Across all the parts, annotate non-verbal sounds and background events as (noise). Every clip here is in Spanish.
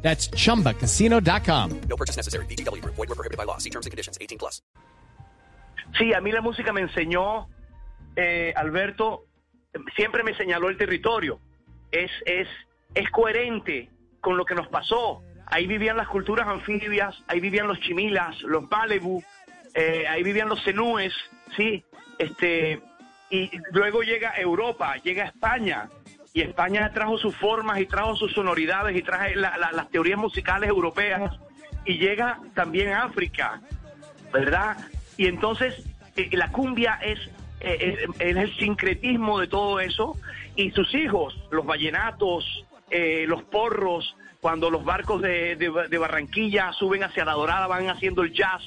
That's chumbacasino.com. No purchase necessary. BGW. Void were prohibited by law. See terms and conditions. 18 plus. Sí, a mí la música me enseñó, eh, Alberto, siempre me señaló el territorio. Es, es, es coherente con lo que nos pasó. Ahí vivían las culturas anfibias, ahí vivían los chimilas, los malebu, eh, ahí vivían los cenúes, sí. Este, y luego llega Europa, llega España, y España trajo sus formas y trajo sus sonoridades y traje la- la- las teorías musicales europeas y llega también África, ¿verdad? Y entonces eh, la cumbia es, eh, es- es el sincretismo de todo eso y sus hijos, los vallenatos, eh, los porros, cuando los barcos de, de- de Barranquilla suben hacia la Dorada van haciendo el jazz.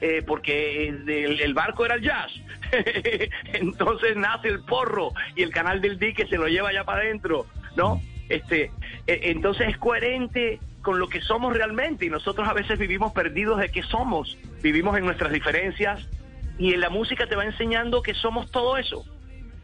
Eh, porque el, barco era el jazz. (laughs) Entonces nace el porro y el canal del dique se lo lleva allá para adentro, ¿no? Este, eh, entonces es coherente con lo que somos realmente y nosotros a veces vivimos perdidos de qué somos, vivimos en nuestras diferencias y en la música te va enseñando que somos todo eso,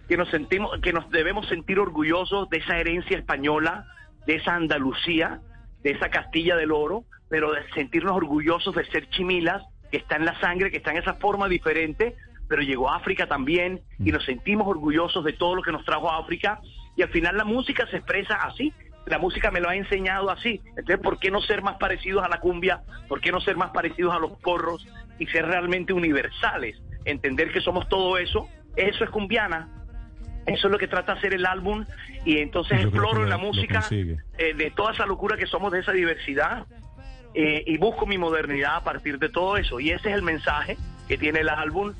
que nos sentimos, que nos debemos sentir orgullosos de esa herencia española, de esa Andalucía, de esa Castilla del Oro, pero de sentirnos orgullosos de ser chimilas, que está en la sangre, que está en esa forma diferente, pero llegó a África también y nos sentimos orgullosos de todo lo que nos trajo a África y al final la música se expresa así. La música me lo ha enseñado así. Entonces, ¿por qué no ser más parecidos a la cumbia? ¿Por qué no ser más parecidos a los porros y ser realmente universales? Entender que somos todo eso. Eso es cumbiana. Eso es lo que trata de hacer el álbum y entonces Yo exploro en la música eh, de toda esa locura que somos de esa diversidad eh, y busco mi modernidad a partir de todo eso. Y ese es el mensaje que tiene el álbum.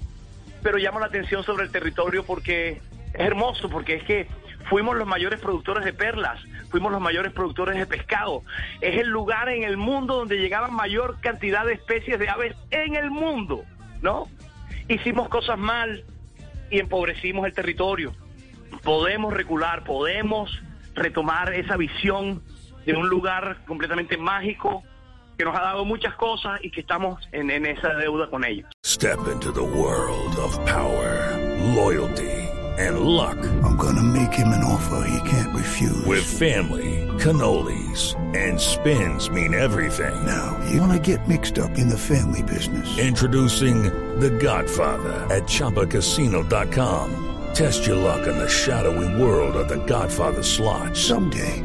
Pero llamo la atención sobre el territorio porque es hermoso, porque es que fuimos los mayores productores de perlas, fuimos los mayores productores de pescado. Es el lugar en el mundo donde llegaban mayor cantidad de especies de aves en el mundo, ¿no? Hicimos cosas mal y empobrecimos el territorio. Podemos recular, podemos retomar esa visión de un lugar completamente mágico que nos ha dado muchas cosas y que estamos en, en esa deuda con ellos. Step into the world of power, loyalty, and luck. I'm gonna make him an offer he can't refuse. With family, cannolis, and spins mean everything. now, you wanna get mixed up in the family business. Introducing The Godfather at ChumbaCasino.com. Test your luck in the shadowy world of The Godfather slot. Someday,